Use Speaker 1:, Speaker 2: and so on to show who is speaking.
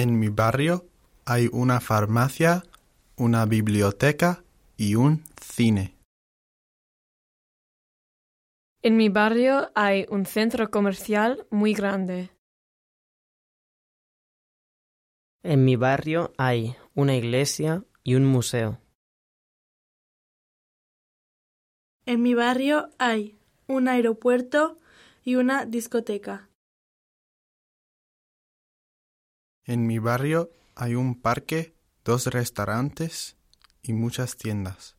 Speaker 1: En mi barrio hay una farmacia, una biblioteca y un cine.
Speaker 2: En mi barrio hay un centro comercial muy grande.
Speaker 3: En mi barrio hay una iglesia y un museo.
Speaker 4: En mi barrio hay un aeropuerto y una discoteca.
Speaker 1: En mi barrio hay un parque, dos restaurantes y muchas tiendas.